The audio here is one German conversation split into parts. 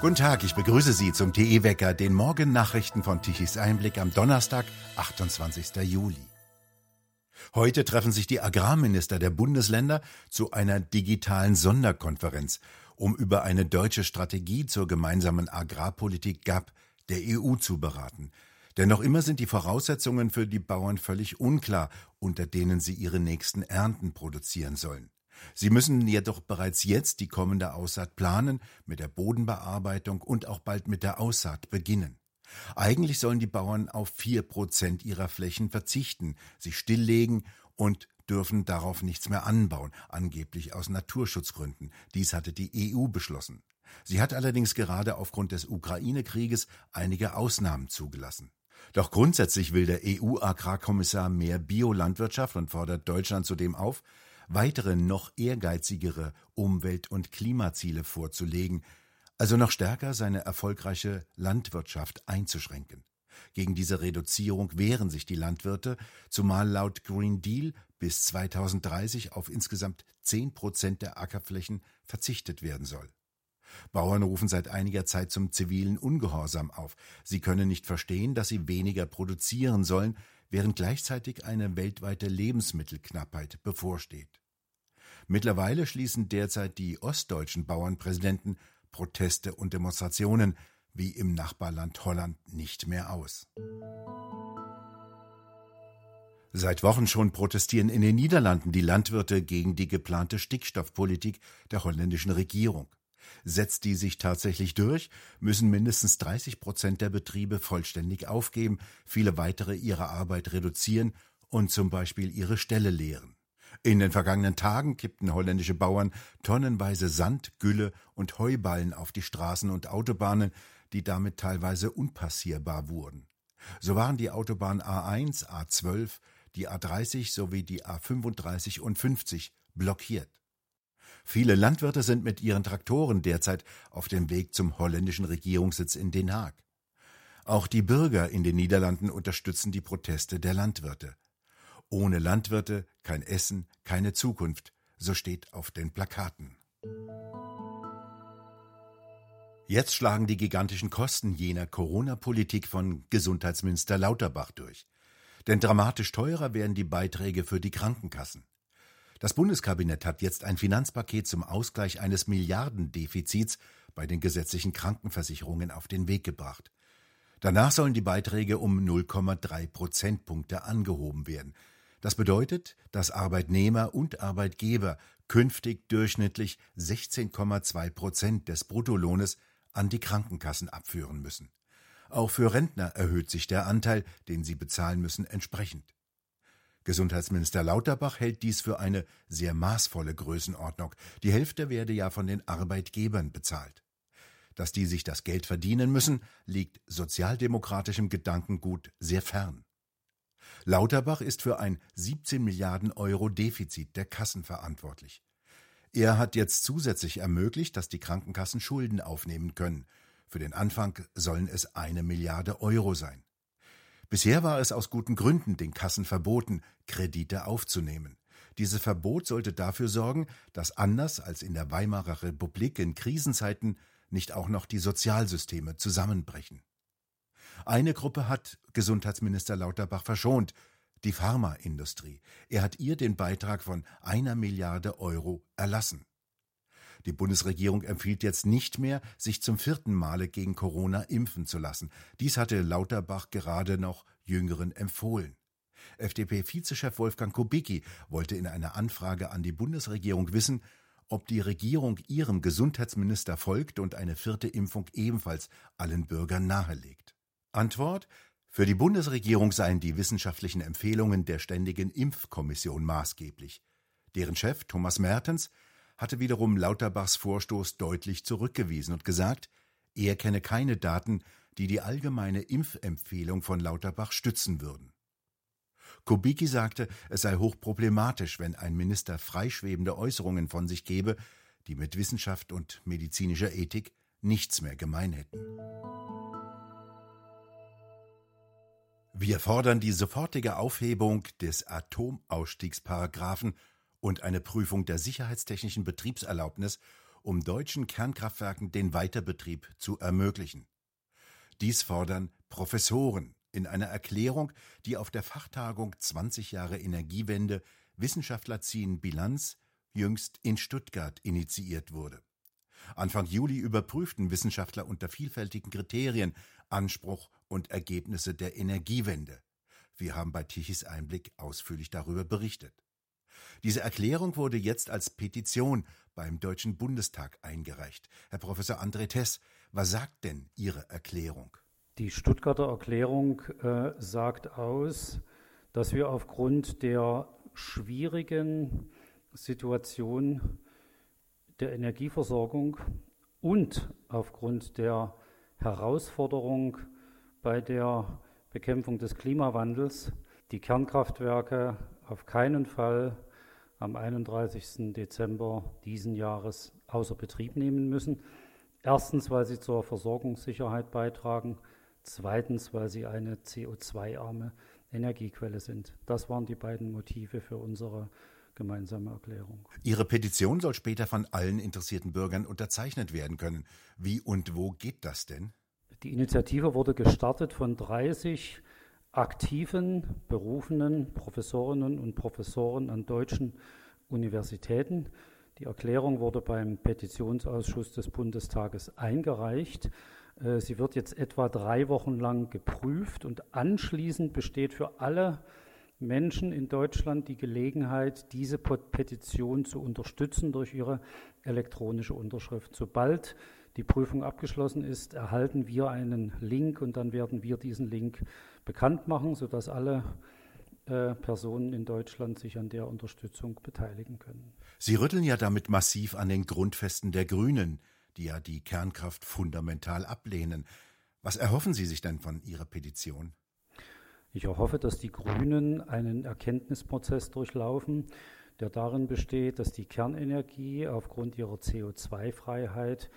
Guten Tag, ich begrüße Sie zum TE-Wecker, den Morgennachrichten von Tichys Einblick am Donnerstag, 28. Juli. Heute treffen sich die Agrarminister der Bundesländer zu einer digitalen Sonderkonferenz, um über eine deutsche Strategie zur gemeinsamen Agrarpolitik GAP der EU zu beraten. Denn noch immer sind die Voraussetzungen für die Bauern völlig unklar, unter denen sie ihre nächsten Ernten produzieren sollen. Sie müssen jedoch bereits jetzt die kommende Aussaat planen, mit der Bodenbearbeitung und auch bald mit der Aussaat beginnen. Eigentlich sollen die Bauern auf vier Prozent ihrer Flächen verzichten, sich stilllegen und dürfen darauf nichts mehr anbauen, angeblich aus Naturschutzgründen. Dies hatte die EU beschlossen. Sie hat allerdings gerade aufgrund des Ukraine-Krieges einige Ausnahmen zugelassen. Doch grundsätzlich will der EU-Agrarkommissar mehr Biolandwirtschaft und fordert Deutschland zudem auf, weitere noch ehrgeizigere Umwelt- und Klimaziele vorzulegen, also noch stärker seine erfolgreiche Landwirtschaft einzuschränken. Gegen diese Reduzierung wehren sich die Landwirte, zumal laut Green Deal bis 2030 auf insgesamt 10 Prozent der Ackerflächen verzichtet werden soll. Bauern rufen seit einiger Zeit zum zivilen Ungehorsam auf. Sie können nicht verstehen, dass sie weniger produzieren sollen, während gleichzeitig eine weltweite Lebensmittelknappheit bevorsteht. Mittlerweile schließen derzeit die ostdeutschen Bauernpräsidenten Proteste und Demonstrationen wie im Nachbarland Holland nicht mehr aus. Seit Wochen schon protestieren in den Niederlanden die Landwirte gegen die geplante Stickstoffpolitik der holländischen Regierung. Setzt die sich tatsächlich durch, müssen mindestens 30 Prozent der Betriebe vollständig aufgeben, viele weitere ihre Arbeit reduzieren und zum Beispiel ihre Ställe leeren. In den vergangenen Tagen kippten holländische Bauern tonnenweise Sand, Gülle und Heuballen auf die Straßen und Autobahnen, die damit teilweise unpassierbar wurden. So waren die Autobahn A1, A12, die A30 sowie die A35 und 50 blockiert. Viele Landwirte sind mit ihren Traktoren derzeit auf dem Weg zum holländischen Regierungssitz in Den Haag. Auch die Bürger in den Niederlanden unterstützen die Proteste der Landwirte. Ohne Landwirte kein Essen, keine Zukunft, so steht auf den Plakaten. Jetzt schlagen die gigantischen Kosten jener Corona-Politik von Gesundheitsminister Lauterbach durch. Denn dramatisch teurer werden die Beiträge für die Krankenkassen. Das Bundeskabinett hat jetzt ein Finanzpaket zum Ausgleich eines Milliardendefizits bei den gesetzlichen Krankenversicherungen auf den Weg gebracht. Danach sollen die Beiträge um 0,3 Prozentpunkte angehoben werden. Das bedeutet, dass Arbeitnehmer und Arbeitgeber künftig durchschnittlich 16,2 Prozent des Bruttolohnes an die Krankenkassen abführen müssen. Auch für Rentner erhöht sich der Anteil, den sie bezahlen müssen, entsprechend. Gesundheitsminister Lauterbach hält dies für eine sehr maßvolle Größenordnung. Die Hälfte werde ja von den Arbeitgebern bezahlt. Dass die sich das Geld verdienen müssen, liegt sozialdemokratischem Gedankengut sehr fern. Lauterbach ist für ein 17 Milliarden Euro Defizit der Kassen verantwortlich. Er hat jetzt zusätzlich ermöglicht, dass die Krankenkassen Schulden aufnehmen können. Für den Anfang sollen es eine Milliarde Euro sein. Bisher war es aus guten Gründen den Kassen verboten, Kredite aufzunehmen. Dieses Verbot sollte dafür sorgen, dass anders als in der Weimarer Republik in Krisenzeiten nicht auch noch die Sozialsysteme zusammenbrechen. Eine Gruppe hat Gesundheitsminister Lauterbach verschont, die Pharmaindustrie. Er hat ihr den Beitrag von einer Milliarde Euro erlassen. Die Bundesregierung empfiehlt jetzt nicht mehr, sich zum vierten Male gegen Corona impfen zu lassen. Dies hatte Lauterbach gerade noch Jüngeren empfohlen. FDP-Vizechef Wolfgang Kubicki wollte in einer Anfrage an die Bundesregierung wissen, ob die Regierung ihrem Gesundheitsminister folgt und eine vierte Impfung ebenfalls allen Bürgern nahelegt. Antwort Für die Bundesregierung seien die wissenschaftlichen Empfehlungen der Ständigen Impfkommission maßgeblich. Deren Chef Thomas Mertens hatte wiederum Lauterbachs Vorstoß deutlich zurückgewiesen und gesagt, er kenne keine Daten, die die allgemeine Impfempfehlung von Lauterbach stützen würden. Kubicki sagte, es sei hochproblematisch, wenn ein Minister freischwebende Äußerungen von sich gebe, die mit Wissenschaft und medizinischer Ethik nichts mehr gemein hätten. Wir fordern die sofortige Aufhebung des Atomausstiegsparagraphen und eine Prüfung der sicherheitstechnischen Betriebserlaubnis, um deutschen Kernkraftwerken den Weiterbetrieb zu ermöglichen. Dies fordern Professoren in einer Erklärung, die auf der Fachtagung 20 Jahre Energiewende Wissenschaftler ziehen Bilanz jüngst in Stuttgart initiiert wurde. Anfang Juli überprüften Wissenschaftler unter vielfältigen Kriterien Anspruch und Ergebnisse der Energiewende. Wir haben bei Tichys Einblick ausführlich darüber berichtet. Diese Erklärung wurde jetzt als Petition beim Deutschen Bundestag eingereicht. Herr Professor André Tess, was sagt denn Ihre Erklärung? Die Stuttgarter Erklärung äh, sagt aus, dass wir aufgrund der schwierigen Situation der Energieversorgung und aufgrund der Herausforderung bei der Bekämpfung des Klimawandels die Kernkraftwerke auf keinen Fall am 31. Dezember diesen Jahres außer Betrieb nehmen müssen. Erstens, weil sie zur Versorgungssicherheit beitragen. Zweitens, weil sie eine CO2-arme Energiequelle sind. Das waren die beiden Motive für unsere gemeinsame Erklärung. Ihre Petition soll später von allen interessierten Bürgern unterzeichnet werden können. Wie und wo geht das denn? Die Initiative wurde gestartet von 30 aktiven, berufenen Professorinnen und Professoren an deutschen Universitäten. Die Erklärung wurde beim Petitionsausschuss des Bundestages eingereicht. Äh, sie wird jetzt etwa drei Wochen lang geprüft und anschließend besteht für alle Menschen in Deutschland die Gelegenheit, diese Petition zu unterstützen durch ihre elektronische Unterschrift. Sobald die Prüfung abgeschlossen ist, erhalten wir einen Link und dann werden wir diesen Link bekannt machen, sodass alle äh, Personen in Deutschland sich an der Unterstützung beteiligen können. Sie rütteln ja damit massiv an den Grundfesten der Grünen die ja die Kernkraft fundamental ablehnen. Was erhoffen Sie sich denn von Ihrer Petition? Ich erhoffe, dass die Grünen einen Erkenntnisprozess durchlaufen, der darin besteht, dass die Kernenergie aufgrund ihrer CO2-Freiheit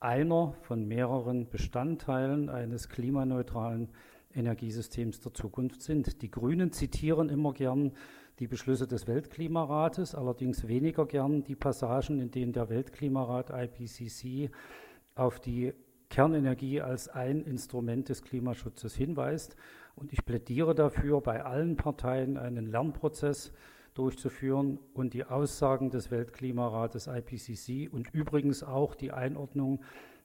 einer von mehreren Bestandteilen eines klimaneutralen Energiesystems der Zukunft sind. Die Grünen zitieren immer gern die Beschlüsse des Weltklimarates, allerdings weniger gern die Passagen, in denen der Weltklimarat IPCC auf die Kernenergie als ein Instrument des Klimaschutzes hinweist. Und ich plädiere dafür, bei allen Parteien einen Lernprozess durchzuführen und die Aussagen des Weltklimarates IPCC und übrigens auch die Einordnung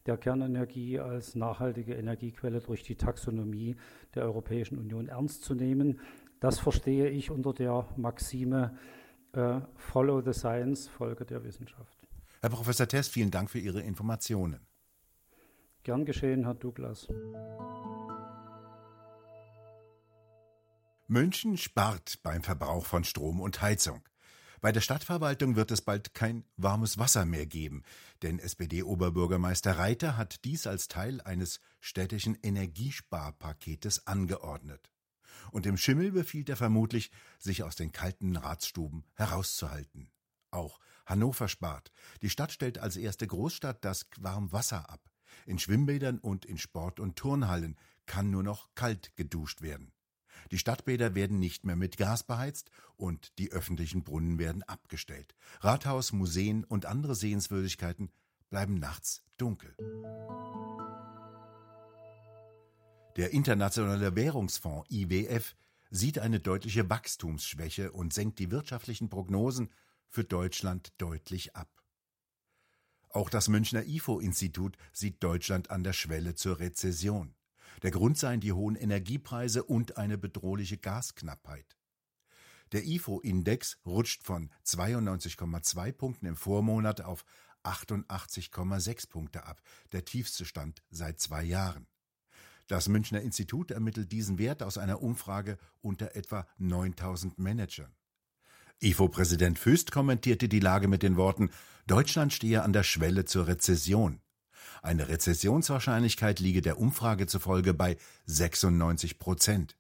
der Kernenergie als nachhaltige Energiequelle durch die Taxonomie der Europäischen Union ernst zu nehmen. Das verstehe ich unter der Maxime äh, Follow the Science, Folge der Wissenschaft. Herr Professor Test, vielen Dank für Ihre Informationen. Gern geschehen, Herr Douglas. München spart beim Verbrauch von Strom und Heizung. Bei der Stadtverwaltung wird es bald kein warmes Wasser mehr geben, denn SPD-Oberbürgermeister Reiter hat dies als Teil eines städtischen Energiesparpaketes angeordnet und dem Schimmel befiehlt er vermutlich, sich aus den kalten Ratsstuben herauszuhalten. Auch Hannover spart. Die Stadt stellt als erste Großstadt das Warmwasser ab. In Schwimmbädern und in Sport- und Turnhallen kann nur noch kalt geduscht werden. Die Stadtbäder werden nicht mehr mit Gas beheizt und die öffentlichen Brunnen werden abgestellt. Rathaus, Museen und andere Sehenswürdigkeiten bleiben nachts dunkel. Der Internationale Währungsfonds IWF sieht eine deutliche Wachstumsschwäche und senkt die wirtschaftlichen Prognosen für Deutschland deutlich ab. Auch das Münchner IFO-Institut sieht Deutschland an der Schwelle zur Rezession. Der Grund seien die hohen Energiepreise und eine bedrohliche Gasknappheit. Der IFO-Index rutscht von 92,2 Punkten im Vormonat auf 88,6 Punkte ab, der tiefste Stand seit zwei Jahren. Das Münchner Institut ermittelt diesen Wert aus einer Umfrage unter etwa 9000 Managern. IFO-Präsident Füst kommentierte die Lage mit den Worten, Deutschland stehe an der Schwelle zur Rezession. Eine Rezessionswahrscheinlichkeit liege der Umfrage zufolge bei 96 Prozent.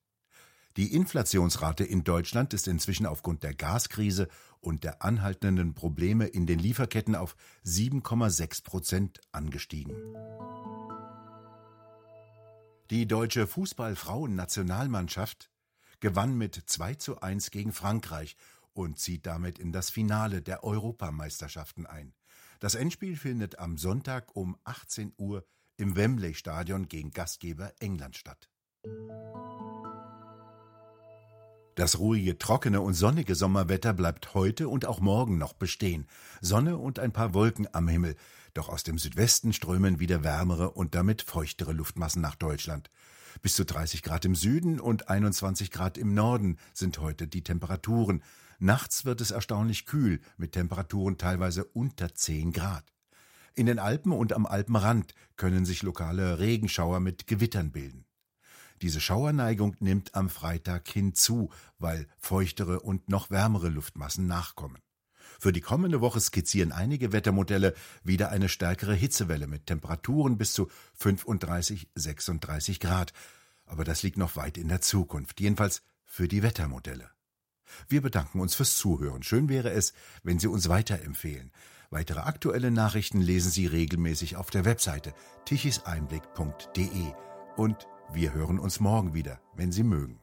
Die Inflationsrate in Deutschland ist inzwischen aufgrund der Gaskrise und der anhaltenden Probleme in den Lieferketten auf 7,6 Prozent angestiegen. Die deutsche Fußballfrauen-Nationalmannschaft gewann mit 2 zu 1 gegen Frankreich und zieht damit in das Finale der Europameisterschaften ein. Das Endspiel findet am Sonntag um 18 Uhr im Wembley Stadion gegen Gastgeber England statt. Das ruhige, trockene und sonnige Sommerwetter bleibt heute und auch morgen noch bestehen. Sonne und ein paar Wolken am Himmel. Doch aus dem Südwesten strömen wieder wärmere und damit feuchtere Luftmassen nach Deutschland. Bis zu 30 Grad im Süden und 21 Grad im Norden sind heute die Temperaturen. Nachts wird es erstaunlich kühl, mit Temperaturen teilweise unter 10 Grad. In den Alpen und am Alpenrand können sich lokale Regenschauer mit Gewittern bilden. Diese Schauerneigung nimmt am Freitag hinzu, weil feuchtere und noch wärmere Luftmassen nachkommen. Für die kommende Woche skizzieren einige Wettermodelle wieder eine stärkere Hitzewelle mit Temperaturen bis zu 35, 36 Grad. Aber das liegt noch weit in der Zukunft, jedenfalls für die Wettermodelle. Wir bedanken uns fürs Zuhören. Schön wäre es, wenn Sie uns weiterempfehlen. Weitere aktuelle Nachrichten lesen Sie regelmäßig auf der Webseite tichiseinblick.de und wir hören uns morgen wieder, wenn Sie mögen.